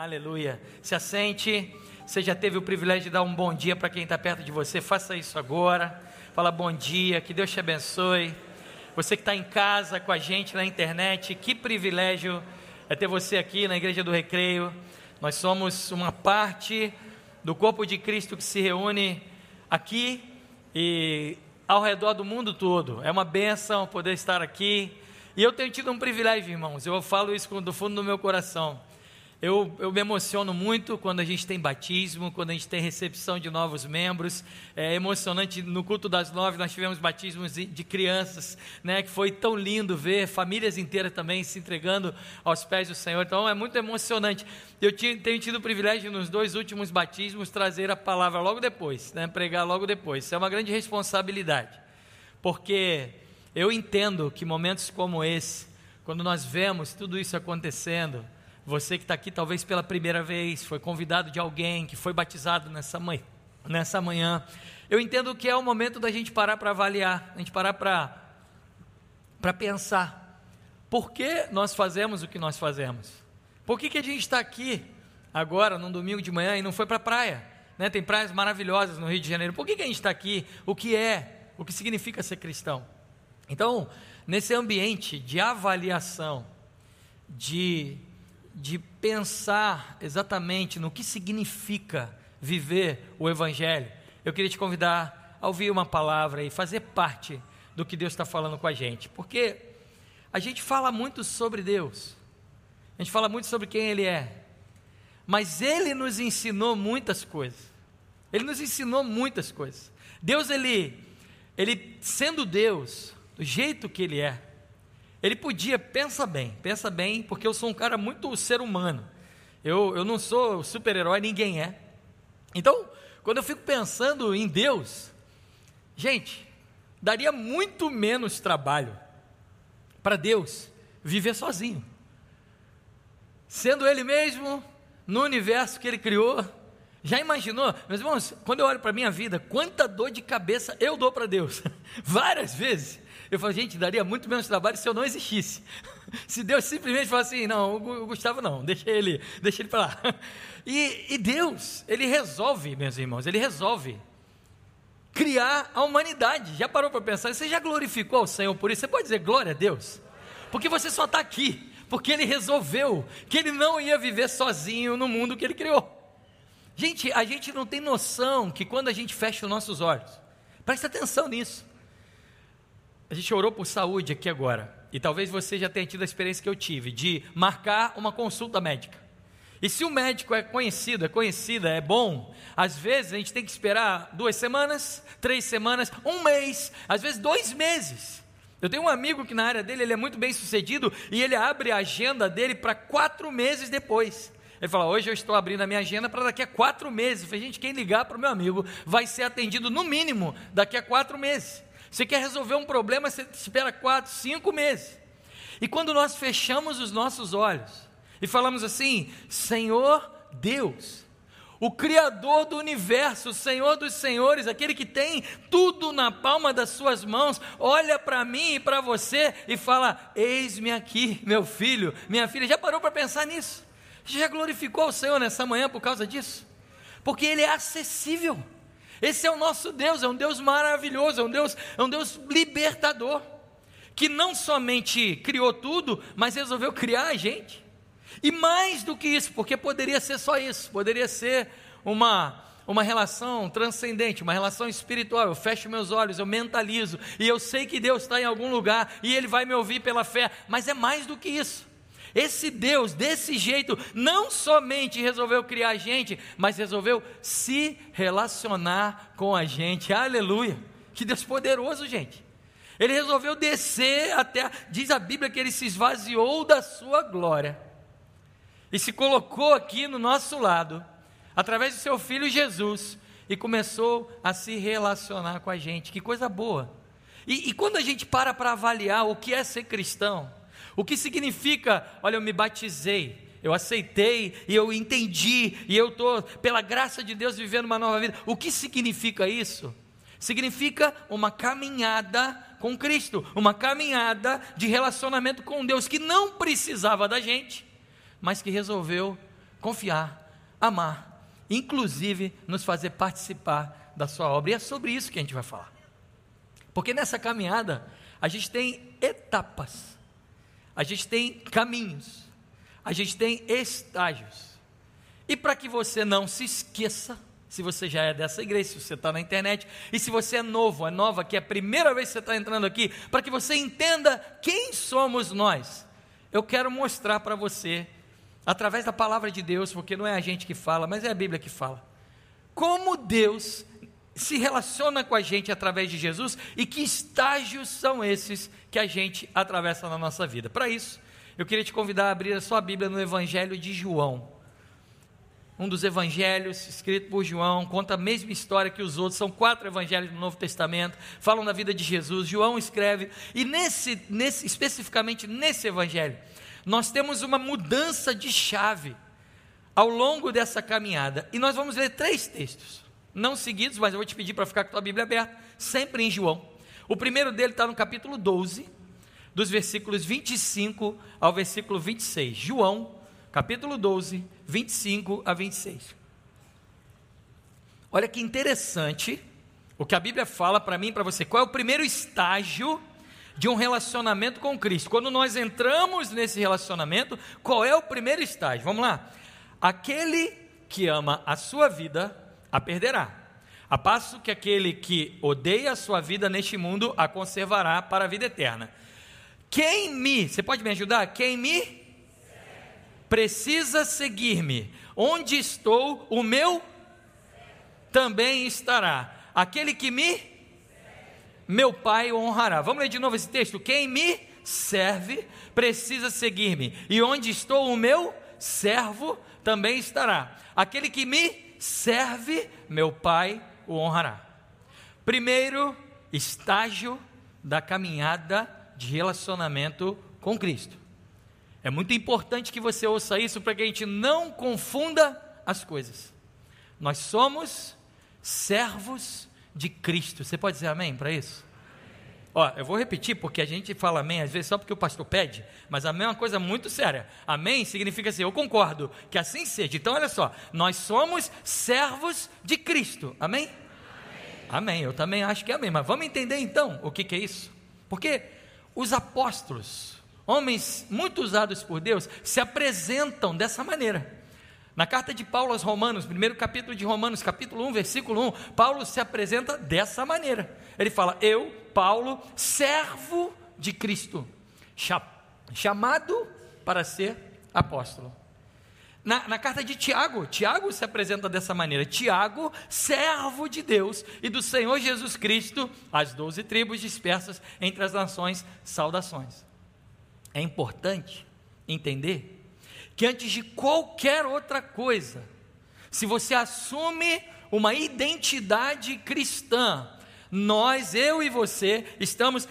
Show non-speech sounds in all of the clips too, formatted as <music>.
Aleluia. Se assente. Você já teve o privilégio de dar um bom dia para quem está perto de você. Faça isso agora. Fala bom dia. Que Deus te abençoe. Você que está em casa com a gente na internet, que privilégio é ter você aqui na Igreja do Recreio. Nós somos uma parte do corpo de Cristo que se reúne aqui e ao redor do mundo todo. É uma benção poder estar aqui. E eu tenho tido um privilégio, irmãos. Eu falo isso do fundo do meu coração. Eu, eu, me emociono muito quando a gente tem batismo, quando a gente tem recepção de novos membros. É emocionante, no culto das nove nós tivemos batismos de, crianças, né, que foi tão lindo ver famílias inteiras também se entregando aos pés do Senhor. Então é muito emocionante. Eu tenho tido o privilégio nos dois últimos batismos trazer a palavra logo depois, né, pregar logo depois. Isso é uma grande responsabilidade, porque eu entendo que momentos como esse, quando nós vemos tudo isso acontecendo, você que está aqui talvez pela primeira vez, foi convidado de alguém que foi batizado nessa manhã, nessa manhã. Eu entendo que é o momento da gente parar para avaliar, a gente parar para pensar. Por que nós fazemos o que nós fazemos? Por que, que a gente está aqui agora, num domingo de manhã, e não foi para a praia? Né? Tem praias maravilhosas no Rio de Janeiro. Por que, que a gente está aqui? O que é? O que significa ser cristão? Então, nesse ambiente de avaliação, de de pensar exatamente no que significa viver o Evangelho, eu queria te convidar a ouvir uma palavra e fazer parte do que Deus está falando com a gente, porque a gente fala muito sobre Deus, a gente fala muito sobre quem Ele é, mas Ele nos ensinou muitas coisas, Ele nos ensinou muitas coisas. Deus, Ele, Ele sendo Deus, do jeito que Ele é, ele podia, pensa bem, pensa bem, porque eu sou um cara muito ser humano. Eu, eu não sou super-herói, ninguém é. Então, quando eu fico pensando em Deus, gente, daria muito menos trabalho para Deus viver sozinho. Sendo Ele mesmo, no universo que Ele criou, já imaginou? Meus irmãos, quando eu olho para a minha vida, quanta dor de cabeça eu dou para Deus? <laughs> Várias vezes. Eu falo, gente, daria muito menos trabalho se eu não existisse. <laughs> Se Deus simplesmente falasse assim, não, o Gustavo não, deixa ele, deixa ele para lá. <laughs> E, e Deus, ele resolve, meus irmãos, ele resolve criar a humanidade. Já parou para pensar? Você já glorificou o Senhor por isso? Você pode dizer glória a Deus? Porque você só está aqui, porque Ele resolveu que Ele não ia viver sozinho no mundo que Ele criou. Gente, a gente não tem noção que quando a gente fecha os nossos olhos, presta atenção nisso. A gente orou por saúde aqui agora. E talvez você já tenha tido a experiência que eu tive de marcar uma consulta médica. E se o médico é conhecido, é conhecida, é bom, às vezes a gente tem que esperar duas semanas, três semanas, um mês, às vezes dois meses. Eu tenho um amigo que na área dele ele é muito bem sucedido e ele abre a agenda dele para quatro meses depois. Ele fala: Hoje eu estou abrindo a minha agenda para daqui a quatro meses. Eu falei, gente, quem ligar para o meu amigo vai ser atendido no mínimo daqui a quatro meses. Você quer resolver um problema, você espera quatro, cinco meses. E quando nós fechamos os nossos olhos e falamos assim: Senhor Deus, o Criador do universo, o Senhor dos Senhores, aquele que tem tudo na palma das suas mãos, olha para mim e para você e fala: Eis-me aqui, meu filho, minha filha. Já parou para pensar nisso? Já glorificou o Senhor nessa manhã por causa disso? Porque Ele é acessível. Esse é o nosso Deus, é um Deus maravilhoso, é um Deus, é um Deus libertador, que não somente criou tudo, mas resolveu criar a gente. E mais do que isso, porque poderia ser só isso, poderia ser uma uma relação transcendente, uma relação espiritual. Eu fecho meus olhos, eu mentalizo e eu sei que Deus está em algum lugar e Ele vai me ouvir pela fé, mas é mais do que isso. Esse Deus, desse jeito, não somente resolveu criar a gente, mas resolveu se relacionar com a gente. Aleluia! Que Deus poderoso, gente. Ele resolveu descer até, diz a Bíblia que ele se esvaziou da sua glória e se colocou aqui no nosso lado, através do seu filho Jesus, e começou a se relacionar com a gente. Que coisa boa! E, e quando a gente para para avaliar o que é ser cristão, o que significa, olha, eu me batizei, eu aceitei e eu entendi, e eu estou, pela graça de Deus, vivendo uma nova vida. O que significa isso? Significa uma caminhada com Cristo, uma caminhada de relacionamento com Deus que não precisava da gente, mas que resolveu confiar, amar, inclusive nos fazer participar da sua obra. E é sobre isso que a gente vai falar. Porque nessa caminhada a gente tem etapas, a gente tem caminhos, a gente tem estágios. E para que você não se esqueça, se você já é dessa igreja, se você está na internet, e se você é novo, é nova, que é a primeira vez que você está entrando aqui, para que você entenda quem somos nós, eu quero mostrar para você, através da palavra de Deus, porque não é a gente que fala, mas é a Bíblia que fala, como Deus se relaciona com a gente através de Jesus e que estágios são esses que a gente atravessa na nossa vida. Para isso, eu queria te convidar a abrir a sua Bíblia no Evangelho de João um dos evangelhos, escrito por João, conta a mesma história que os outros, são quatro evangelhos do Novo Testamento, falam da vida de Jesus. João escreve, e nesse, nesse especificamente nesse evangelho, nós temos uma mudança de chave ao longo dessa caminhada. E nós vamos ler três textos, não seguidos, mas eu vou te pedir para ficar com a tua Bíblia aberta, sempre em João. O primeiro dele está no capítulo 12, dos versículos 25 ao versículo 26. João capítulo 12, 25 a 26. Olha que interessante o que a Bíblia fala para mim e para você. Qual é o primeiro estágio de um relacionamento com Cristo? Quando nós entramos nesse relacionamento, qual é o primeiro estágio? Vamos lá. Aquele que ama a sua vida, a perderá. A passo que aquele que odeia a sua vida neste mundo, a conservará para a vida eterna. Quem me, você pode me ajudar? Quem me precisa seguir-me. Onde estou, o meu também estará. Aquele que me meu Pai honrará. Vamos ler de novo esse texto. Quem me serve precisa seguir-me. E onde estou, o meu servo também estará. Aquele que me serve, meu Pai o honrará. Primeiro estágio da caminhada de relacionamento com Cristo. É muito importante que você ouça isso para que a gente não confunda as coisas. Nós somos servos de Cristo. Você pode dizer amém para isso? Ó, eu vou repetir porque a gente fala amém às vezes só porque o pastor pede, mas amém é uma coisa muito séria. Amém significa assim, eu concordo, que assim seja. Então olha só, nós somos servos de Cristo. Amém? Amém, amém. eu também acho que é amém, mas vamos entender então o que, que é isso? Porque os apóstolos, homens muito usados por Deus, se apresentam dessa maneira. Na carta de Paulo aos Romanos, primeiro capítulo de Romanos, capítulo 1, versículo 1, Paulo se apresenta dessa maneira. Ele fala: Eu, Paulo, servo de Cristo, chamado para ser apóstolo. Na, na, carta de Tiago, Tiago se apresenta dessa maneira: Tiago, servo de Deus e do Senhor Jesus Cristo, as doze tribos dispersas entre as nações, saudações é importante entender que antes de qualquer outra coisa, se você assume uma identidade cristã, nós, eu e você, estamos.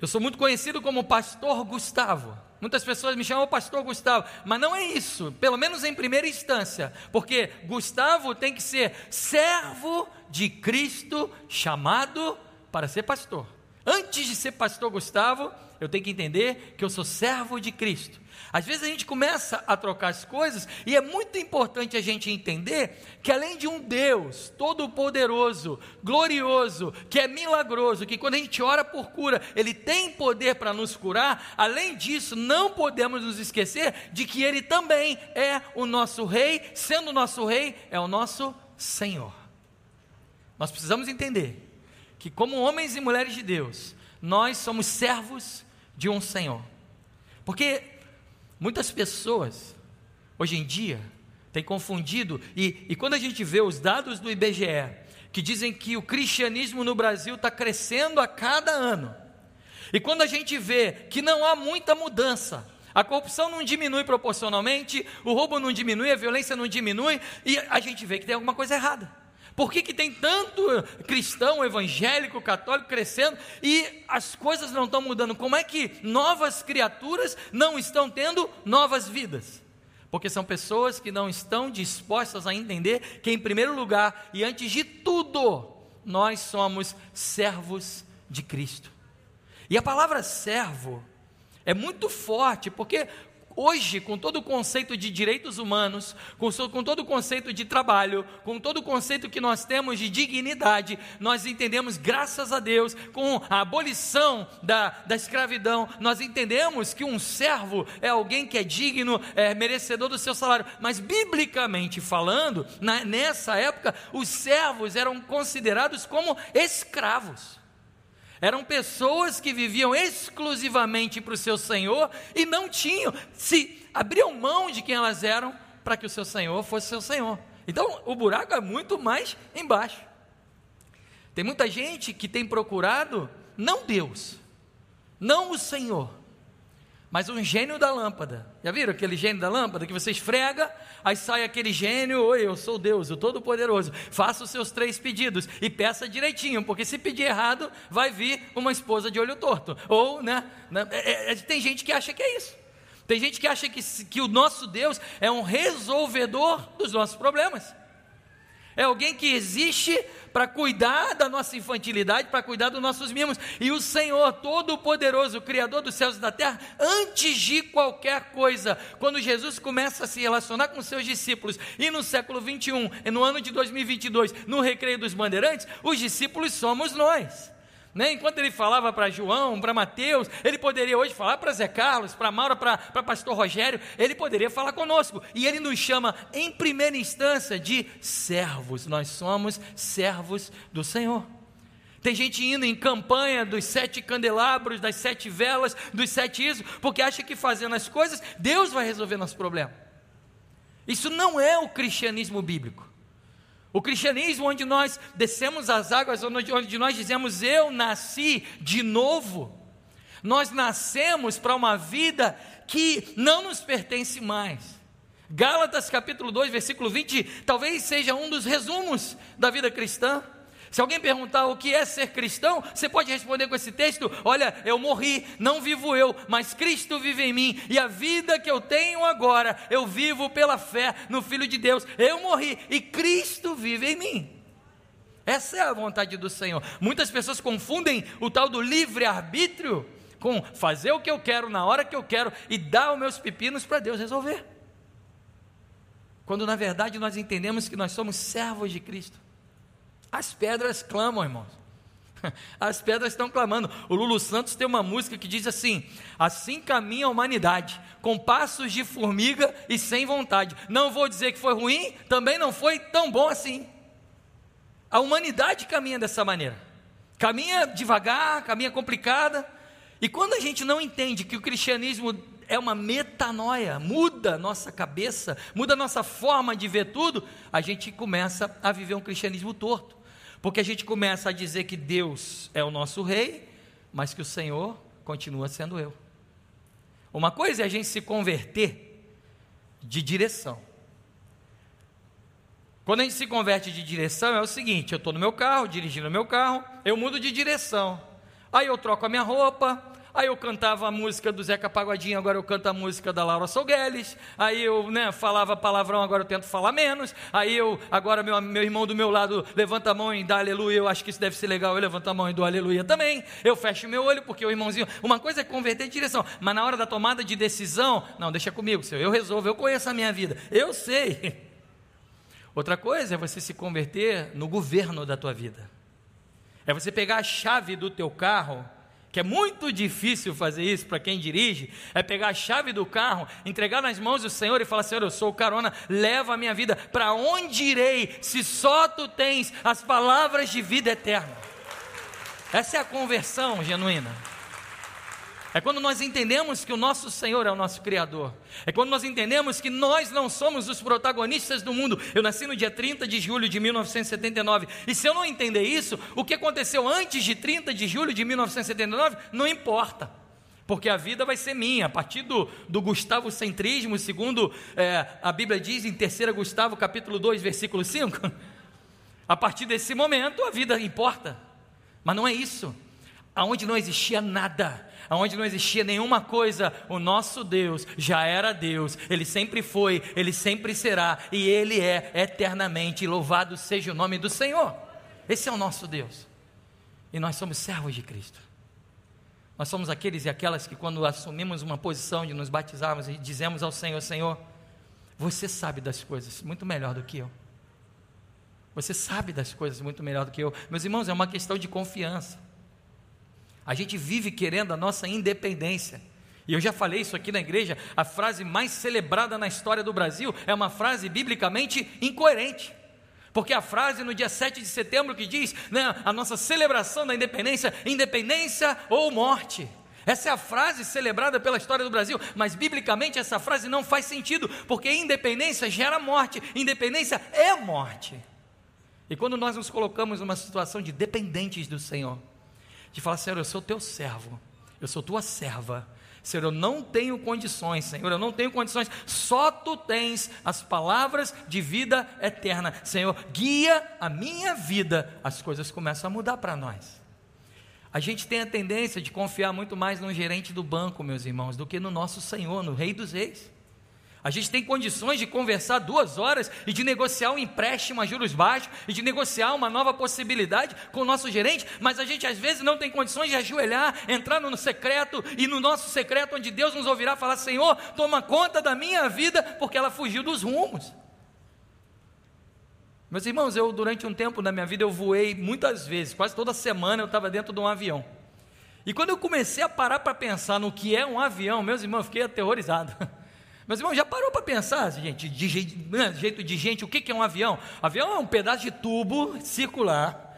Eu sou muito conhecido como Pastor Gustavo. Muitas pessoas me chamam Pastor Gustavo, mas não é isso, pelo menos em primeira instância, porque Gustavo tem que ser servo de Cristo, chamado para ser pastor. Antes de ser Pastor Gustavo, eu tenho que entender que eu sou servo de Cristo. Às vezes a gente começa a trocar as coisas e é muito importante a gente entender que além de um Deus todo-poderoso, glorioso, que é milagroso, que quando a gente ora por cura, ele tem poder para nos curar, além disso, não podemos nos esquecer de que ele também é o nosso rei, sendo o nosso rei, é o nosso Senhor. Nós precisamos entender que como homens e mulheres de Deus, nós somos servos de um Senhor. Porque muitas pessoas, hoje em dia, têm confundido, e, e quando a gente vê os dados do IBGE, que dizem que o cristianismo no Brasil está crescendo a cada ano, e quando a gente vê que não há muita mudança, a corrupção não diminui proporcionalmente, o roubo não diminui, a violência não diminui, e a gente vê que tem alguma coisa errada. Por que, que tem tanto cristão, evangélico, católico crescendo e as coisas não estão mudando? Como é que novas criaturas não estão tendo novas vidas? Porque são pessoas que não estão dispostas a entender que, em primeiro lugar e antes de tudo, nós somos servos de Cristo. E a palavra servo é muito forte, porque Hoje, com todo o conceito de direitos humanos, com, com todo o conceito de trabalho, com todo o conceito que nós temos de dignidade, nós entendemos, graças a Deus, com a abolição da, da escravidão, nós entendemos que um servo é alguém que é digno, é merecedor do seu salário. Mas, biblicamente falando, na, nessa época, os servos eram considerados como escravos. Eram pessoas que viviam exclusivamente para o seu Senhor e não tinham, se abriam mão de quem elas eram para que o seu Senhor fosse seu Senhor. Então o buraco é muito mais embaixo. Tem muita gente que tem procurado não Deus, não o Senhor, mas um gênio da lâmpada. Já viram aquele gênio da lâmpada que você esfrega, aí sai aquele gênio, oi, eu sou Deus, o Todo-Poderoso. Faça os seus três pedidos e peça direitinho, porque se pedir errado, vai vir uma esposa de olho torto. Ou, né? né é, é, tem gente que acha que é isso. Tem gente que acha que, que o nosso Deus é um resolvedor dos nossos problemas. É alguém que existe para cuidar da nossa infantilidade, para cuidar dos nossos mimos. E o Senhor Todo-Poderoso, Criador dos céus e da terra, antes de qualquer coisa, quando Jesus começa a se relacionar com seus discípulos, e no século 21, no ano de 2022, no Recreio dos Bandeirantes, os discípulos somos nós. Né? Enquanto ele falava para João, para Mateus, ele poderia hoje falar para Zé Carlos, para Maura, para Pastor Rogério, ele poderia falar conosco. E ele nos chama, em primeira instância, de servos. Nós somos servos do Senhor. Tem gente indo em campanha dos sete candelabros, das sete velas, dos sete isso, porque acha que fazendo as coisas, Deus vai resolver nosso problema. Isso não é o cristianismo bíblico. O cristianismo, onde nós descemos as águas, onde nós dizemos eu nasci de novo, nós nascemos para uma vida que não nos pertence mais. Gálatas capítulo 2, versículo 20, talvez seja um dos resumos da vida cristã. Se alguém perguntar o que é ser cristão, você pode responder com esse texto: Olha, eu morri, não vivo eu, mas Cristo vive em mim, e a vida que eu tenho agora, eu vivo pela fé no Filho de Deus. Eu morri e Cristo vive em mim. Essa é a vontade do Senhor. Muitas pessoas confundem o tal do livre-arbítrio com fazer o que eu quero na hora que eu quero e dar os meus pepinos para Deus resolver. Quando na verdade nós entendemos que nós somos servos de Cristo. As pedras clamam, irmãos. <laughs> As pedras estão clamando. O Lulu Santos tem uma música que diz assim: Assim caminha a humanidade, com passos de formiga e sem vontade. Não vou dizer que foi ruim, também não foi tão bom assim. A humanidade caminha dessa maneira. Caminha devagar, caminha complicada. E quando a gente não entende que o cristianismo é uma metanoia, muda nossa cabeça, muda nossa forma de ver tudo, a gente começa a viver um cristianismo torto. Porque a gente começa a dizer que Deus é o nosso rei, mas que o Senhor continua sendo eu. Uma coisa é a gente se converter de direção. Quando a gente se converte de direção, é o seguinte: eu estou no meu carro, dirigindo o meu carro, eu mudo de direção. Aí eu troco a minha roupa, Aí eu cantava a música do Zeca Pagodinho, agora eu canto a música da Laura Solgueles. Aí eu né, falava palavrão, agora eu tento falar menos. Aí eu, agora meu, meu irmão do meu lado levanta a mão e dá aleluia. Eu acho que isso deve ser legal, eu levanto a mão e dou aleluia também. Eu fecho meu olho porque o irmãozinho. Uma coisa é converter de direção, mas na hora da tomada de decisão, não, deixa comigo, senhor. Eu resolvo, eu conheço a minha vida. Eu sei. <laughs> Outra coisa é você se converter no governo da tua vida. É você pegar a chave do teu carro que é muito difícil fazer isso para quem dirige, é pegar a chave do carro, entregar nas mãos do Senhor e falar: Senhor, eu sou o carona, leva a minha vida, para onde irei se só tu tens as palavras de vida eterna? Essa é a conversão genuína. É quando nós entendemos que o nosso Senhor é o nosso Criador. É quando nós entendemos que nós não somos os protagonistas do mundo. Eu nasci no dia 30 de julho de 1979. E se eu não entender isso, o que aconteceu antes de 30 de julho de 1979 não importa. Porque a vida vai ser minha. A partir do, do Gustavo Centrismo, segundo é, a Bíblia diz em 3 Gustavo, capítulo 2, versículo 5. <laughs> A partir desse momento, a vida importa. Mas não é isso. Aonde não existia nada onde não existia nenhuma coisa, o nosso Deus já era Deus, Ele sempre foi, Ele sempre será, e Ele é eternamente. Louvado seja o nome do Senhor. Esse é o nosso Deus, e nós somos servos de Cristo. Nós somos aqueles e aquelas que, quando assumimos uma posição de nos batizarmos e dizemos ao Senhor: Senhor, você sabe das coisas muito melhor do que eu. Você sabe das coisas muito melhor do que eu. Meus irmãos, é uma questão de confiança. A gente vive querendo a nossa independência. E eu já falei isso aqui na igreja, a frase mais celebrada na história do Brasil é uma frase biblicamente incoerente. Porque a frase no dia 7 de setembro que diz, né, a nossa celebração da independência, independência ou morte. Essa é a frase celebrada pela história do Brasil, mas biblicamente essa frase não faz sentido, porque independência gera morte, independência é morte. E quando nós nos colocamos numa situação de dependentes do Senhor, de falar, Senhor, eu sou teu servo, eu sou tua serva, Senhor, eu não tenho condições, Senhor, eu não tenho condições, só tu tens as palavras de vida eterna, Senhor, guia a minha vida, as coisas começam a mudar para nós. A gente tem a tendência de confiar muito mais no gerente do banco, meus irmãos, do que no nosso Senhor, no Rei dos Reis. A gente tem condições de conversar duas horas e de negociar um empréstimo a juros baixos e de negociar uma nova possibilidade com o nosso gerente, mas a gente às vezes não tem condições de ajoelhar, entrar no secreto e no nosso secreto, onde Deus nos ouvirá falar: Senhor, toma conta da minha vida, porque ela fugiu dos rumos. Meus irmãos, eu durante um tempo na minha vida eu voei muitas vezes, quase toda semana eu estava dentro de um avião. E quando eu comecei a parar para pensar no que é um avião, meus irmãos, eu fiquei aterrorizado. <laughs> Mas irmão, já parou para pensar, gente, de, jeito de gente, o que é um avião? Avião é um pedaço de tubo circular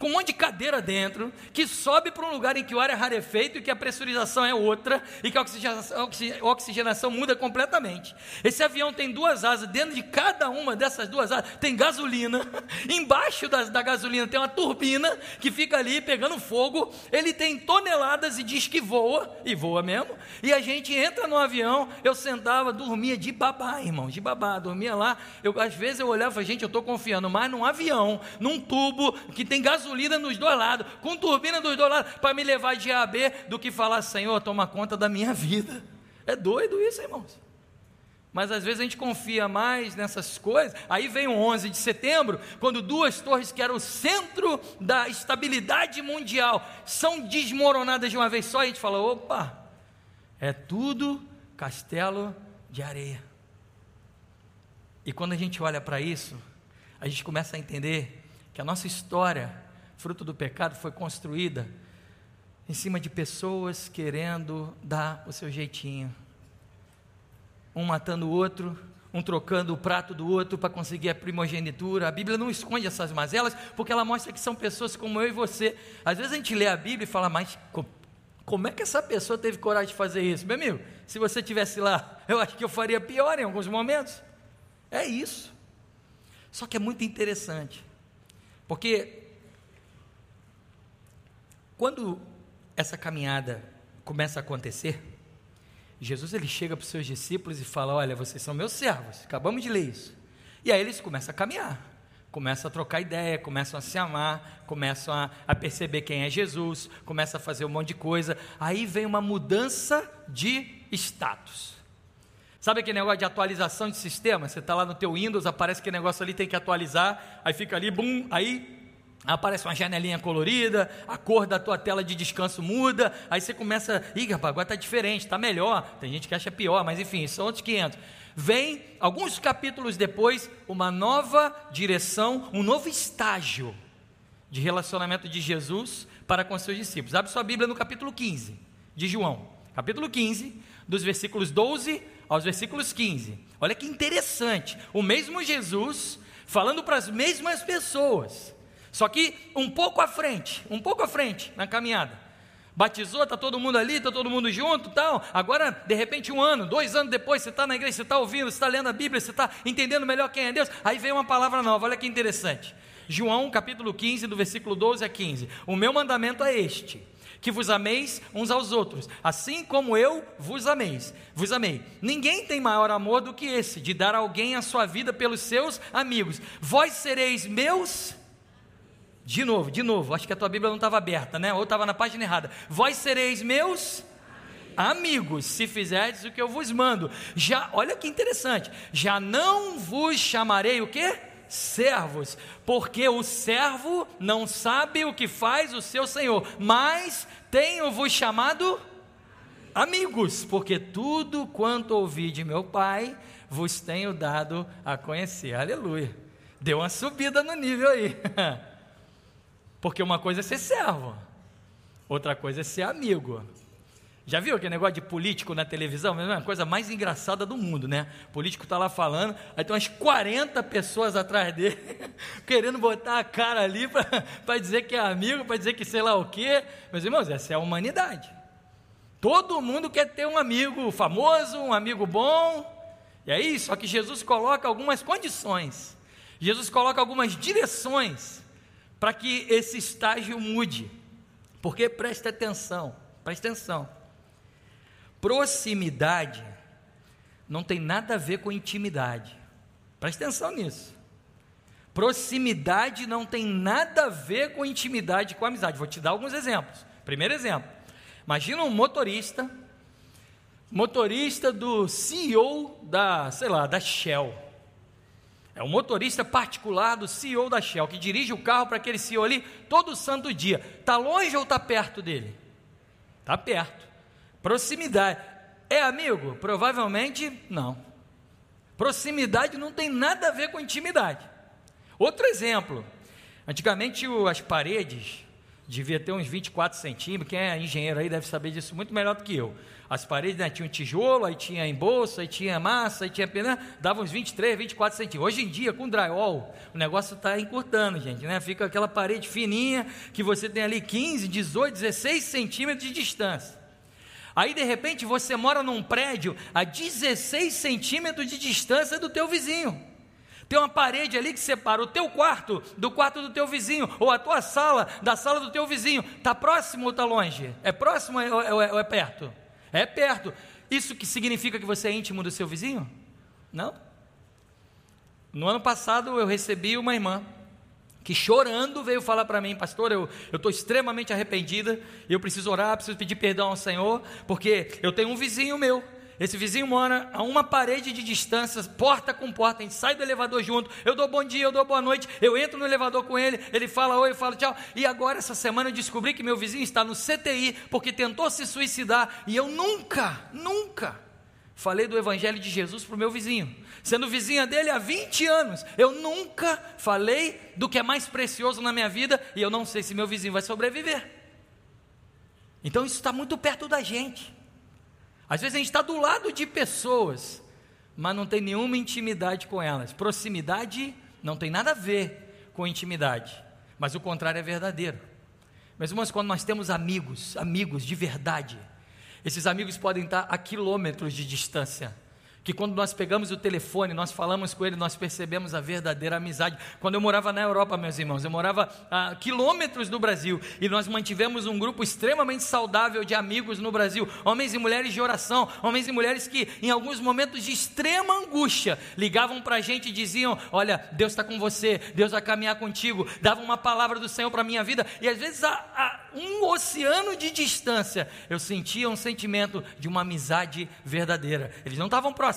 com um monte de cadeira dentro, que sobe para um lugar em que o ar é rarefeito e que a pressurização é outra e que a oxigenação, a oxigenação muda completamente. Esse avião tem duas asas, dentro de cada uma dessas duas asas tem gasolina, <laughs> embaixo da, da gasolina tem uma turbina que fica ali pegando fogo, ele tem toneladas e diz que voa, e voa mesmo, e a gente entra no avião, eu sentava, dormia de babá, irmão, de babá, dormia lá, eu, às vezes eu olhava e gente, eu estou confiando mais num avião, num tubo que tem gasolina, gasolina nos dois lados, com turbina dos dois lados, para me levar de A a B, do que falar, Senhor, toma conta da minha <laughs> vida. É doido isso, irmãos. Mas às vezes a gente confia mais nessas coisas. Aí vem o 11 de setembro, quando duas torres que eram o centro da estabilidade mundial são desmoronadas de uma vez só, e a gente fala: opa, é tudo castelo de areia. E quando a gente olha para isso, a gente começa a entender que a nossa história fruto do pecado, foi construída em cima de pessoas querendo dar o seu jeitinho. Um matando o outro, um trocando o prato do outro para conseguir a primogenitura. A Bíblia não esconde essas mazelas, porque ela mostra que são pessoas como eu e você. Às vezes a gente lê a Bíblia e fala, mas como é que essa pessoa teve coragem de fazer isso? Meu amigo, se você tivesse lá, eu acho que eu faria pior em alguns momentos. É isso. Só que é muito interessante, porque quando essa caminhada começa a acontecer, Jesus ele chega para os seus discípulos e fala: Olha, vocês são meus servos, acabamos de ler isso. E aí eles começam a caminhar, começam a trocar ideia, começam a se amar, começam a, a perceber quem é Jesus, começam a fazer um monte de coisa. Aí vem uma mudança de status. Sabe aquele negócio de atualização de sistema? Você está lá no teu Windows, aparece que negócio ali tem que atualizar, aí fica ali, bum, aí Aparece uma janelinha colorida, a cor da tua tela de descanso muda, aí você começa, ih, rapaz, agora está diferente, está melhor. Tem gente que acha pior, mas enfim, são outros 500. Vem, alguns capítulos depois, uma nova direção, um novo estágio de relacionamento de Jesus para com seus discípulos. Abre sua Bíblia no capítulo 15 de João. Capítulo 15, dos versículos 12 aos versículos 15. Olha que interessante. O mesmo Jesus falando para as mesmas pessoas só que um pouco à frente, um pouco à frente na caminhada. Batizou, está todo mundo ali, está todo mundo junto tal. Agora, de repente, um ano, dois anos depois, você está na igreja, você está ouvindo, você está lendo a Bíblia, você está entendendo melhor quem é Deus. Aí vem uma palavra nova, olha que interessante. João capítulo 15, do versículo 12 a 15. O meu mandamento é este: que vos ameis uns aos outros, assim como eu vos ameis, vos amei. Ninguém tem maior amor do que esse, de dar alguém a sua vida pelos seus amigos. Vós sereis meus de novo, de novo, acho que a tua Bíblia não estava aberta, né? Ou estava na página errada. Vós sereis meus amigos, se fizerdes o que eu vos mando. Já, olha que interessante. Já não vos chamarei o quê? servos, porque o servo não sabe o que faz o seu senhor, mas tenho-vos chamado amigos, porque tudo quanto ouvi de meu pai vos tenho dado a conhecer. Aleluia. Deu uma subida no nível aí. <laughs> Porque uma coisa é ser servo, outra coisa é ser amigo. Já viu aquele negócio de político na televisão? É a coisa mais engraçada do mundo, né? O político está lá falando, aí tem umas 40 pessoas atrás dele, <laughs> querendo botar a cara ali para <laughs> dizer que é amigo, para dizer que sei lá o quê. Meus irmãos, essa é a humanidade. Todo mundo quer ter um amigo famoso, um amigo bom. E aí, só que Jesus coloca algumas condições. Jesus coloca algumas direções para que esse estágio mude. Porque preste atenção, preste atenção. Proximidade não tem nada a ver com intimidade. Preste atenção nisso. Proximidade não tem nada a ver com intimidade, com amizade. Vou te dar alguns exemplos. Primeiro exemplo: imagina um motorista, motorista do CEO da, sei lá, da Shell. É um motorista particular do CEO da Shell, que dirige o carro para aquele CEO ali todo santo dia. Está longe ou está perto dele? Está perto. Proximidade. É amigo? Provavelmente não. Proximidade não tem nada a ver com intimidade. Outro exemplo. Antigamente as paredes devia ter uns 24 centímetros. Quem é engenheiro aí deve saber disso muito melhor do que eu. As paredes né, tinham tijolo, aí tinha embolso, aí tinha massa, aí tinha pena, dava uns 23, 24 centímetros. Hoje em dia, com drywall, o negócio está encurtando, gente, né? Fica aquela parede fininha que você tem ali 15, 18, 16 centímetros de distância. Aí de repente você mora num prédio a 16 centímetros de distância do teu vizinho. Tem uma parede ali que separa o teu quarto do quarto do teu vizinho, ou a tua sala da sala do teu vizinho. Está próximo ou está longe? É próximo ou é, ou é perto? É perto. Isso que significa que você é íntimo do seu vizinho? Não. No ano passado eu recebi uma irmã que chorando veio falar para mim, pastor, eu estou extremamente arrependida, eu preciso orar, preciso pedir perdão ao Senhor, porque eu tenho um vizinho meu, esse vizinho mora a uma parede de distância, porta com porta, a gente sai do elevador junto, eu dou bom dia, eu dou boa noite, eu entro no elevador com ele, ele fala oi, eu falo tchau, e agora essa semana eu descobri que meu vizinho está no CTI, porque tentou se suicidar, e eu nunca, nunca falei do Evangelho de Jesus para o meu vizinho, sendo vizinha dele há 20 anos, eu nunca falei do que é mais precioso na minha vida, e eu não sei se meu vizinho vai sobreviver. Então isso está muito perto da gente. Às vezes a gente está do lado de pessoas, mas não tem nenhuma intimidade com elas. Proximidade não tem nada a ver com intimidade, mas o contrário é verdadeiro. Meus irmãos, quando nós temos amigos, amigos de verdade, esses amigos podem estar a quilômetros de distância. Que quando nós pegamos o telefone, nós falamos com ele, nós percebemos a verdadeira amizade. Quando eu morava na Europa, meus irmãos, eu morava a quilômetros do Brasil e nós mantivemos um grupo extremamente saudável de amigos no Brasil, homens e mulheres de oração, homens e mulheres que, em alguns momentos de extrema angústia, ligavam para a gente e diziam: Olha, Deus está com você, Deus vai caminhar contigo, davam uma palavra do Senhor para a minha vida, e às vezes a, a um oceano de distância, eu sentia um sentimento de uma amizade verdadeira. Eles não estavam próximos,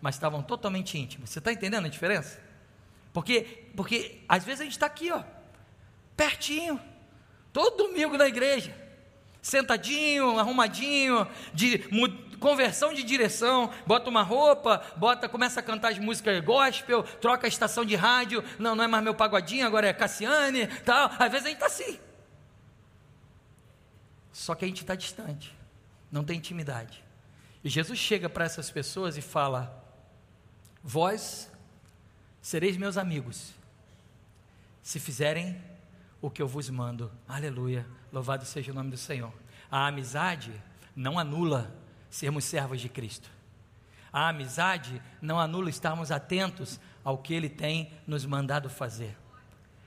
mas estavam totalmente íntimos. Você está entendendo a diferença? Porque, porque às vezes a gente está aqui, ó, pertinho, todo domingo na igreja, sentadinho, arrumadinho, de conversão de direção, bota uma roupa, bota, começa a cantar as músicas gospel, troca a estação de rádio, não, não é mais meu pagodinho, agora é Cassiane, tal. Às vezes a gente está assim. Só que a gente está distante, não tem intimidade. E Jesus chega para essas pessoas e fala: Vós sereis meus amigos, se fizerem o que eu vos mando. Aleluia, louvado seja o nome do Senhor. A amizade não anula sermos servos de Cristo. A amizade não anula estarmos atentos ao que Ele tem nos mandado fazer.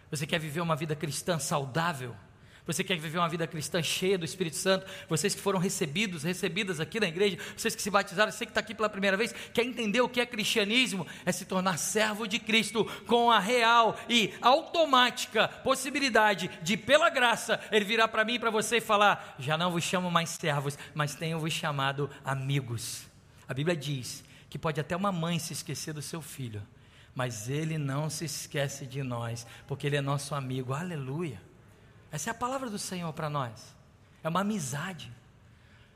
Você quer viver uma vida cristã saudável? Você quer viver uma vida cristã cheia do Espírito Santo? Vocês que foram recebidos, recebidas aqui na igreja, vocês que se batizaram, você que está aqui pela primeira vez, quer entender o que é cristianismo? É se tornar servo de Cristo com a real e automática possibilidade de, pela graça, Ele virar para mim e para você e falar: Já não vos chamo mais servos, mas tenho vos chamado amigos. A Bíblia diz que pode até uma mãe se esquecer do seu filho, mas Ele não se esquece de nós, porque Ele é nosso amigo. Aleluia. Essa é a palavra do Senhor para nós. É uma amizade.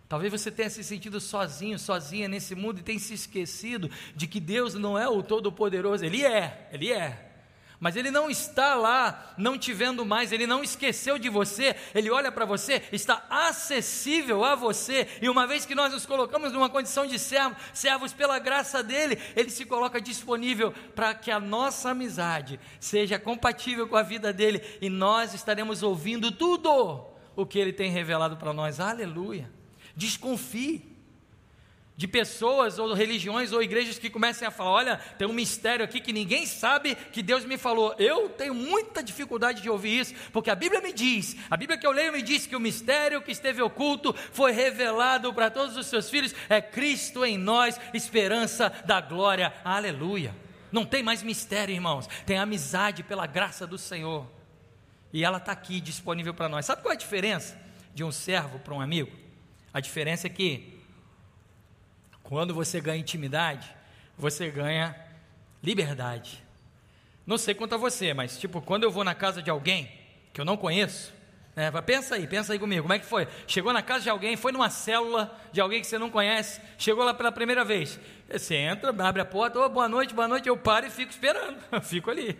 Talvez você tenha se sentido sozinho, sozinha nesse mundo e tenha se esquecido de que Deus não é o Todo-Poderoso. Ele é, Ele é. Mas Ele não está lá, não te vendo mais, Ele não esqueceu de você, Ele olha para você, está acessível a você, e uma vez que nós nos colocamos numa condição de servo, servos pela graça dEle, Ele se coloca disponível para que a nossa amizade seja compatível com a vida dEle, e nós estaremos ouvindo tudo o que Ele tem revelado para nós, aleluia. Desconfie de pessoas ou religiões ou igrejas que comecem a falar: olha, tem um mistério aqui que ninguém sabe que Deus me falou. Eu tenho muita dificuldade de ouvir isso, porque a Bíblia me diz, a Bíblia que eu leio me diz que o mistério que esteve oculto foi revelado para todos os seus filhos, é Cristo em nós, esperança da glória. Aleluia. Não tem mais mistério, irmãos, tem amizade pela graça do Senhor. E ela está aqui disponível para nós. Sabe qual é a diferença de um servo para um amigo? A diferença é que quando você ganha intimidade, você ganha liberdade. Não sei quanto a você, mas tipo, quando eu vou na casa de alguém que eu não conheço, né, pensa aí, pensa aí comigo, como é que foi? Chegou na casa de alguém, foi numa célula de alguém que você não conhece, chegou lá pela primeira vez. Você entra, abre a porta, oh, boa noite, boa noite, eu paro e fico esperando, <laughs> fico ali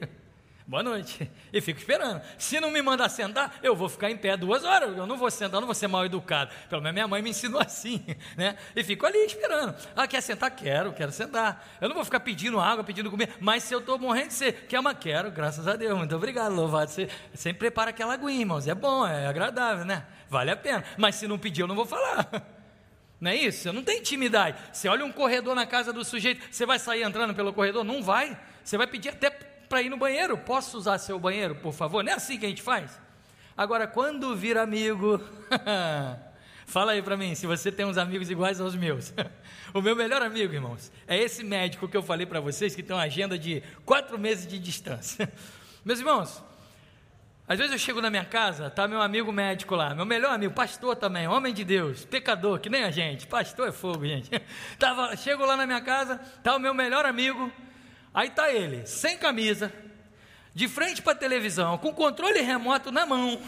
boa noite. E fico esperando. Se não me mandar sentar, eu vou ficar em pé duas horas. Eu não vou sentar, eu não vou ser mal educado. Pelo menos minha mãe me ensinou <laughs> assim, né? E fico ali esperando. Ah, quer sentar? Quero, quero sentar. Eu não vou ficar pedindo água, pedindo comida. Mas se eu estou morrendo de ser, quer uma? Quero, graças a Deus. Muito obrigado, louvado. Você sempre prepara aquela aguinha, irmãos. É bom, é agradável, né? Vale a pena. Mas se não pedir, eu não vou falar. <laughs> Não é isso? Você não tem intimidade. Você olha um corredor na casa do sujeito, você vai sair entrando pelo corredor? Não vai. Você vai pedir até para ir no banheiro. Posso usar seu banheiro, por favor? Não é assim que a gente faz? Agora, quando vir amigo, <laughs> fala aí para mim, se você tem uns amigos iguais aos meus. <laughs> o meu melhor amigo, irmãos, é esse médico que eu falei para vocês, que tem uma agenda de quatro meses de distância. <laughs> Meus irmãos, às vezes eu chego na minha casa, tá meu amigo médico lá, meu melhor amigo, pastor também, homem de Deus, pecador, que nem a gente, pastor é fogo, gente. Tava, chego lá na minha casa, tá o meu melhor amigo, Aí está ele, sem camisa, de frente para a televisão, com controle remoto na mão.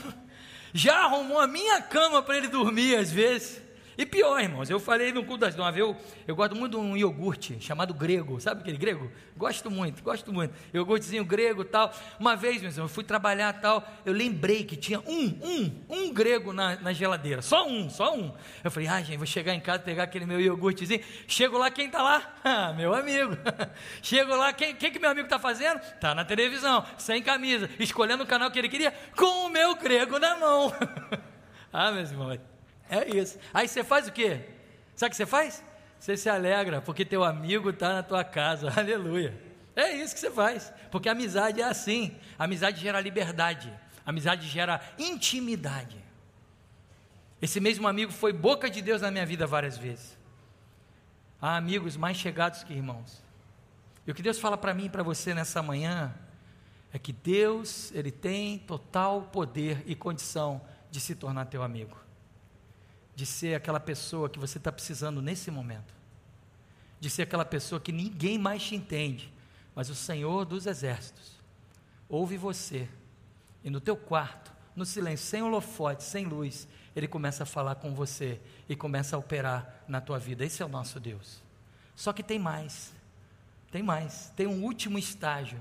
Já arrumou a minha cama para ele dormir às vezes. E pior, irmãos, eu falei no culto das nove, eu, eu gosto muito de um iogurte chamado grego, sabe aquele grego? Gosto muito, gosto muito. Iogurtezinho grego tal. Uma vez, meus irmãos, eu fui trabalhar tal, eu lembrei que tinha um, um, um grego na, na geladeira, só um, só um. Eu falei, ah, gente, vou chegar em casa, pegar aquele meu iogurtezinho. Chego lá, quem está lá? <laughs> Ah, meu amigo. <laughs> Chego lá, quem, quem que meu amigo está fazendo? Está na televisão, sem camisa, escolhendo o canal que ele queria, com o meu grego na mão. <laughs> ah, meus irmãos. É isso. Aí você faz o quê? Sabe o que você faz? Você se alegra porque teu amigo está na tua casa. <laughs> Aleluia. É isso que você faz. Porque amizade é assim. Amizade gera liberdade. Amizade gera intimidade. Esse mesmo amigo foi boca de Deus na minha vida várias vezes. Há amigos mais chegados que irmãos. E o que Deus fala para mim e para você nessa manhã é que Deus, ele tem total poder e condição de se tornar teu amigo de ser aquela pessoa que você está precisando nesse momento, de ser aquela pessoa que ninguém mais te entende, mas o Senhor dos Exércitos ouve você e no teu quarto, no silêncio, sem holofote, sem luz, ele começa a falar com você e começa a operar na tua vida. Esse é o nosso Deus. Só que tem mais. Tem mais. Tem um último estágio.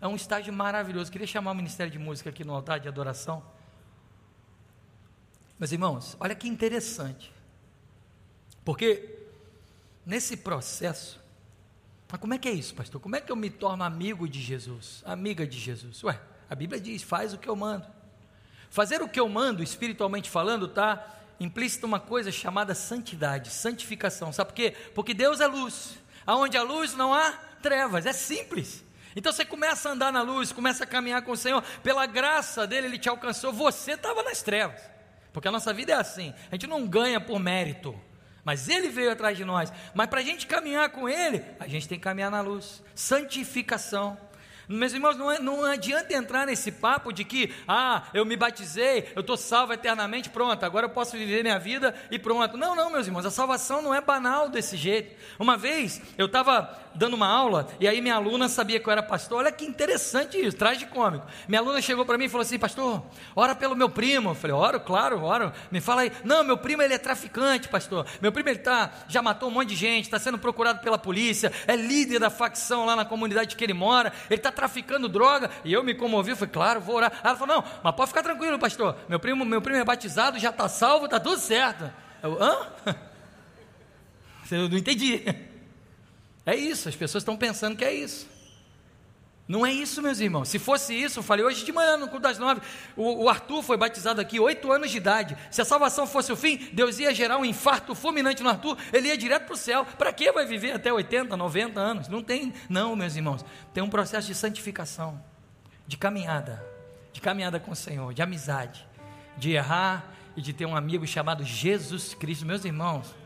É um estágio maravilhoso. Queria chamar o Ministério de Música aqui no altar de adoração. Meus irmãos, olha que interessante. Porque nesse processo, mas como é que é isso, pastor? Como é que eu me torno amigo de Jesus, amiga de Jesus? Ué, a Bíblia diz: faz o que eu mando. Fazer o que eu mando, espiritualmente falando, está implícito uma coisa chamada santidade, santificação. Sabe por quê? Porque Deus é luz. Aonde há luz não há trevas. É simples. Então você começa a andar na luz, começa a caminhar com o Senhor, pela graça dele, ele te alcançou. Você estava nas trevas. Porque a nossa vida é assim, a gente não ganha por mérito, mas Ele veio atrás de nós. Mas para a gente caminhar com Ele, a gente tem que caminhar na luz. Santificação. Meus irmãos, não, é, não adianta entrar nesse papo de que, ah, eu me batizei, eu estou salvo eternamente, pronto, agora eu posso viver minha vida e pronto. Não, não, meus irmãos, a salvação não é banal desse jeito. Uma vez eu estava dando uma aula e aí minha aluna sabia que eu era pastor. Olha que interessante isso, traz de cômico. Minha aluna chegou para mim e falou assim: Pastor, ora pelo meu primo. Eu falei: Oro, claro, oro. Me fala aí. Não, meu primo ele é traficante, pastor. Meu primo ele tá, já matou um monte de gente, está sendo procurado pela polícia, é líder da facção lá na comunidade que ele mora, ele está traficando droga. E eu me comovi, falei: Claro, vou orar. Ela falou: Não, mas pode ficar tranquilo, pastor. Meu primo, meu primo é batizado, já está salvo, está tudo certo. Eu, hã? <laughs> Eu não entendi. É isso, as pessoas estão pensando que é isso. Não é isso, meus irmãos. Se fosse isso, eu falei hoje de manhã, no culto das nove, o, o Arthur foi batizado aqui, oito anos de idade. Se a salvação fosse o fim, Deus ia gerar um infarto fulminante no Arthur, ele ia direto para o céu. Para que vai viver até 80, 90 anos? Não tem, não, meus irmãos. Tem um processo de santificação, de caminhada, de caminhada com o Senhor, de amizade, de errar e de ter um amigo chamado Jesus Cristo. Meus irmãos,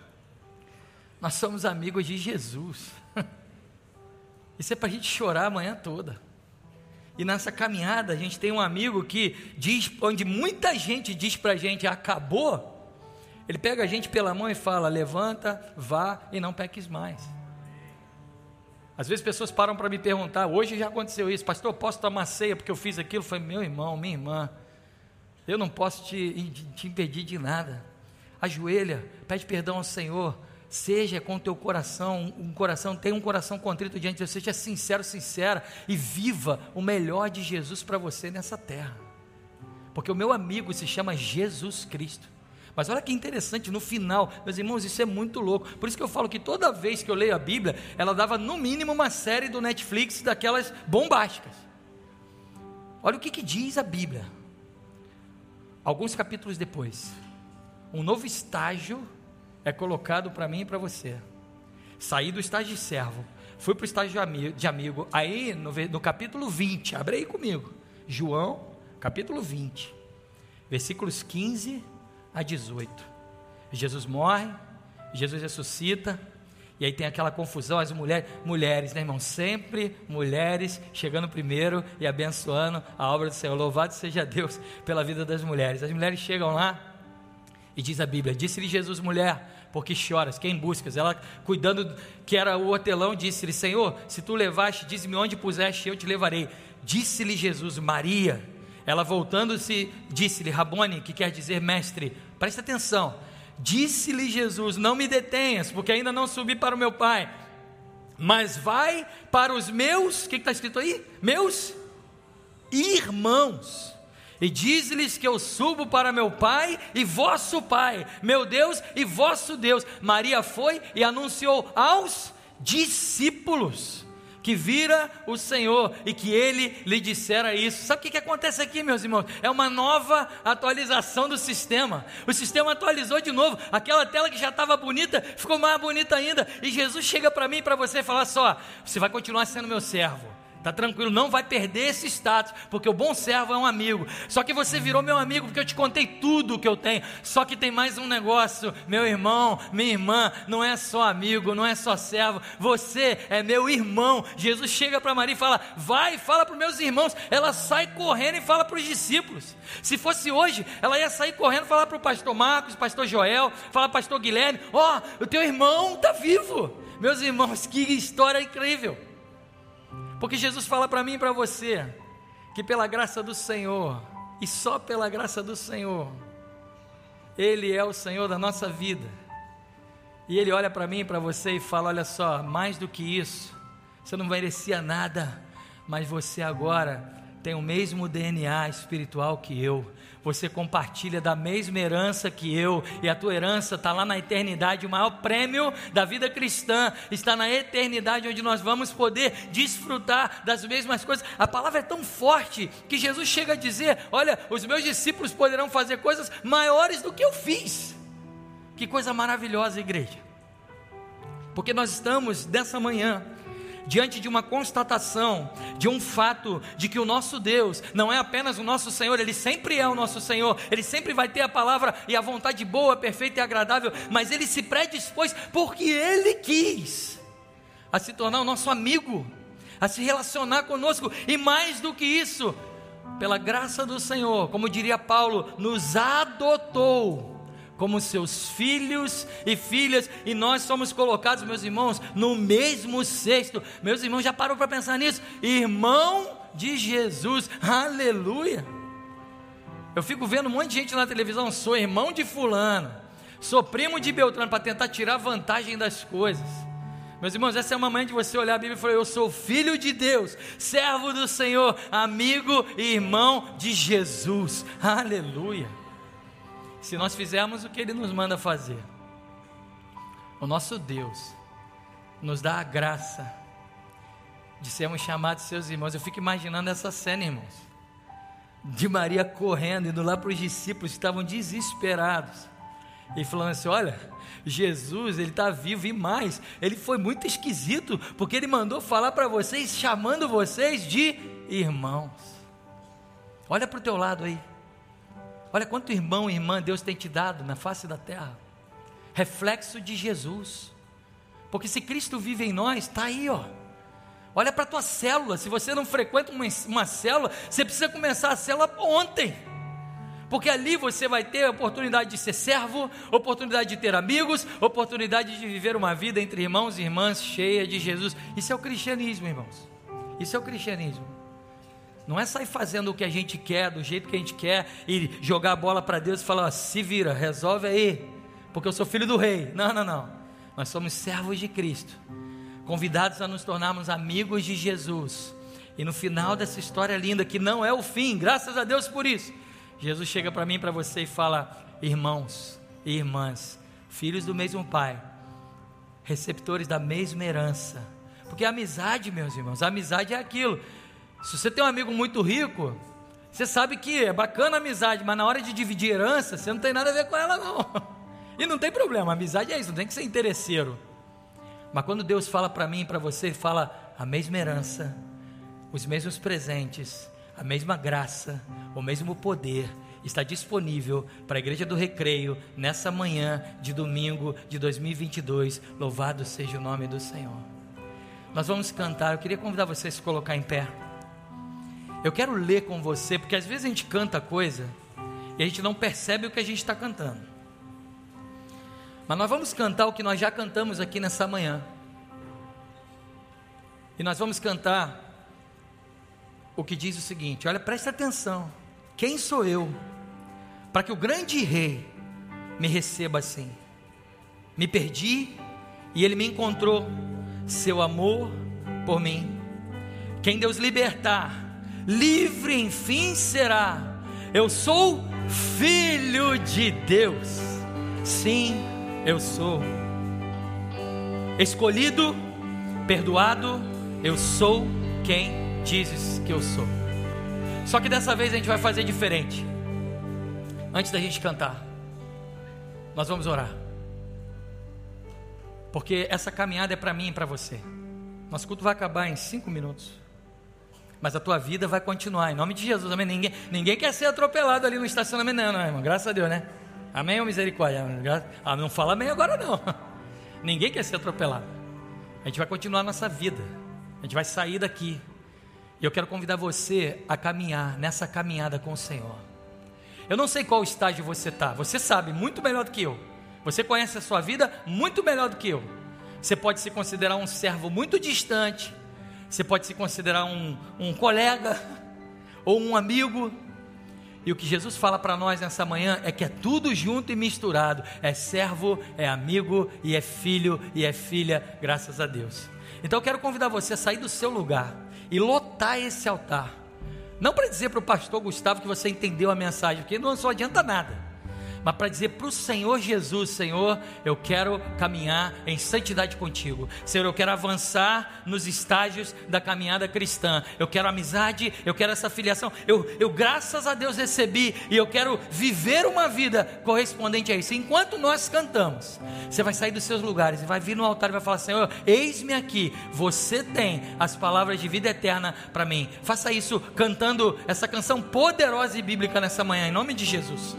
nós somos amigos de Jesus. Isso é para a gente chorar a manhã toda. E nessa caminhada a gente tem um amigo que diz, onde muita gente diz para a gente, acabou. Ele pega a gente pela mão e fala: levanta, vá e não peques mais. Às vezes pessoas param para me perguntar, hoje já aconteceu isso, pastor, posso tomar ceia porque eu fiz aquilo? Falei, meu irmão, minha irmã, eu não posso te, te impedir de nada. Ajoelha, pede perdão ao Senhor, seja com teu coração, um coração, tenha um coração contrito diante de Deus, seja sincero, sincera e viva o melhor de Jesus para você nessa terra. Porque o meu amigo se chama Jesus Cristo. Mas olha que interessante, no final, meus irmãos, isso é muito louco. Por isso que eu falo que toda vez que eu leio a Bíblia, ela dava no mínimo uma série do Netflix daquelas bombásticas. Olha o que, que diz a Bíblia. Alguns capítulos depois, um novo estágio é colocado para mim e para você. Saí do estágio de servo, fui para o estágio de amigo. Aí, no, no capítulo 20, abre aí comigo. João, capítulo 20, versículos 15 a 18. Jesus morre, Jesus ressuscita, e aí tem aquela confusão, as mulheres, mulheres, né, irmão? Sempre mulheres chegando primeiro e abençoando a obra do Senhor. Louvado seja Deus pela vida das mulheres. As mulheres chegam lá, e diz a Bíblia: Disse-lhe Jesus, mulher, porque choras, quem buscas? Ela, cuidando que era o hortelão, disse-lhe: Senhor, se tu levaste, diz-me onde puseste, eu te levarei. Disse-lhe Jesus, Maria. Ela voltando-se, disse-lhe, Rabone, que quer dizer mestre, presta atenção. Disse-lhe Jesus: Não me detenhas, porque ainda não subi para o meu Pai, mas vai para os meus, o que está escrito aí? Meus irmãos e diz-lhes que eu subo para meu Pai e vosso Pai, meu Deus e vosso Deus. Maria foi e anunciou aos discípulos que vira o Senhor e que ele lhe dissera isso. Sabe o que, que acontece aqui, meus irmãos? É uma nova atualização do sistema. O sistema atualizou de novo. Aquela tela que já estava bonita ficou mais bonita ainda. E Jesus chega para mim e para você e fala só: você vai continuar sendo meu servo. Está tranquilo, não vai perder esse status, porque o bom servo é um amigo. Só que você virou meu amigo porque eu te contei tudo o que eu tenho. Só que tem mais um negócio, meu irmão, minha irmã, não é só amigo, não é só servo, você é meu irmão. Jesus chega para Maria e fala: Vai, fala para meus irmãos. Ela sai correndo e fala para os discípulos. Se fosse hoje, ela ia sair correndo e falar para o pastor Marcos, pastor Joel, falar para pastor Guilherme: Ó, oh, o teu irmão está vivo. Meus irmãos, que história incrível. Porque Jesus fala para mim e para você que pela graça do Senhor, e só pela graça do Senhor, Ele é o Senhor da nossa vida. E Ele olha para mim e para você e fala: Olha só, mais do que isso, você não merecia nada, mas você agora tem o mesmo DNA espiritual que eu você compartilha da mesma herança que eu, e a tua herança está lá na eternidade. O maior prêmio da vida cristã está na eternidade, onde nós vamos poder desfrutar das mesmas coisas. A palavra é tão forte que Jesus chega a dizer: Olha, os meus discípulos poderão fazer coisas maiores do que eu fiz. Que coisa maravilhosa, igreja. Porque nós estamos dessa manhã diante de uma constatação, de um fato, de que o nosso Deus não é apenas o nosso Senhor, Ele sempre é o nosso Senhor, Ele sempre vai ter a palavra e a vontade boa, perfeita e agradável, mas Ele se predispôs porque Ele quis a se tornar o nosso amigo a se relacionar conosco, e mais do que isso, pela graça do Senhor, como diria Paulo, nos adotou como seus filhos e filhas, e nós somos colocados, meus irmãos, no mesmo cesto. Meus irmãos, já parou para pensar nisso? Irmão de Jesus, aleluia. Eu fico vendo um monte de gente na televisão, sou irmão de Fulano, sou primo de Beltrano, para tentar tirar vantagem das coisas. Meus irmãos, essa é uma manhã de você olhar a Bíblia e falar: Eu sou filho de Deus, servo do Senhor, amigo e irmão de Jesus. Aleluia. Se nós fizermos o que Ele nos manda fazer, o nosso Deus nos dá a graça de sermos chamados seus irmãos. Eu fico imaginando essa cena, irmãos, de Maria correndo, indo lá para os discípulos que estavam desesperados. E falando assim: Olha, Jesus, ele está vivo e mais, ele foi muito esquisito, porque ele mandou falar para vocês, chamando vocês de irmãos. Olha para o teu lado aí, olha quanto irmão e irmã Deus tem te dado na face da terra, reflexo de Jesus, porque se Cristo vive em nós, está aí, ó. Olha para a tua célula, se você não frequenta uma, uma célula, você precisa começar a célula ontem porque ali você vai ter a oportunidade de ser servo, oportunidade de ter amigos, oportunidade de viver uma vida entre irmãos e irmãs cheia de Jesus. Isso é o cristianismo, irmãos. Isso é o cristianismo. Não é sair fazendo o que a gente quer, do jeito que a gente quer, e jogar a bola para Deus e falar: se vira, resolve aí, porque eu sou filho do rei. Não, não, não. Nós somos servos de Cristo, convidados a nos tornarmos amigos de Jesus. E no final dessa história linda, que não é o fim, graças a Deus por isso, Jesus chega para mim, para você e fala: irmãos e irmãs, filhos do mesmo Pai, receptores da mesma herança. Porque a amizade, meus irmãos, a amizade é aquilo. Se você tem um amigo muito rico, você sabe que é bacana a amizade, mas na hora de dividir herança, você não tem nada a ver com ela, não. <laughs> E não tem problema, amizade é isso, não tem que ser interesseiro. Mas quando Deus fala para mim e para você, Ele fala a mesma herança, os mesmos presentes, a mesma graça, o mesmo poder está disponível para a Igreja do Recreio nessa manhã de domingo de 2022. Louvado seja o nome do Senhor. Nós vamos cantar. Eu queria convidar você a se colocar em pé. Eu quero ler com você, porque às vezes a gente canta coisa e a gente não percebe o que a gente está cantando. Mas nós vamos cantar o que nós já cantamos aqui nessa manhã. E nós vamos cantar o que diz o seguinte: olha, presta atenção. Quem sou eu para que o grande rei me receba assim? Me perdi e ele me encontrou, seu amor por mim. Quem Deus libertar, livre enfim será. Eu sou filho de Deus. Sim, eu sou. Escolhido, perdoado, eu sou quem dizes que eu sou. Só que dessa vez a gente vai fazer diferente. Antes da gente cantar, nós vamos orar. Porque essa caminhada é para mim e para você. Nosso culto vai acabar em cinco minutos. Mas a tua vida vai continuar, em nome de Jesus. Amém? Ninguém, ninguém quer ser atropelado ali no estacionamento, não, não, irmão. Graças a Deus, né? Amém ou misericórdia? Ah, não fala amém agora, não. <laughs> Ninguém quer ser atropelado. A gente vai continuar a nossa vida. A gente vai sair daqui e eu quero convidar você a caminhar nessa caminhada com o Senhor. Eu não sei qual estágio você está, você sabe muito melhor do que eu. Você conhece a sua vida muito melhor do que eu. Você pode se considerar um servo muito distante, você pode se considerar um, um colega <laughs> ou um amigo. E o que Jesus fala para nós nessa manhã é que é tudo junto e misturado: é servo, é amigo e é filho e é filha, graças a Deus. Então eu quero convidar você a sair do seu lugar e lotar esse altar. Não para dizer para o pastor Gustavo que você entendeu a mensagem, porque não só adianta nada mas para dizer para o Senhor Jesus: Senhor, eu quero caminhar em santidade contigo. Senhor, eu quero avançar nos estágios da caminhada cristã. Eu quero amizade, eu quero essa filiação. Eu, eu graças a Deus recebi e eu quero viver uma vida correspondente a isso. Enquanto nós cantamos, você vai sair dos seus lugares e vai vir no altar e vai falar: Senhor, eis-me aqui. Você tem as palavras de vida eterna para mim. Faça isso cantando essa canção poderosa e bíblica nessa manhã, em nome de Jesus.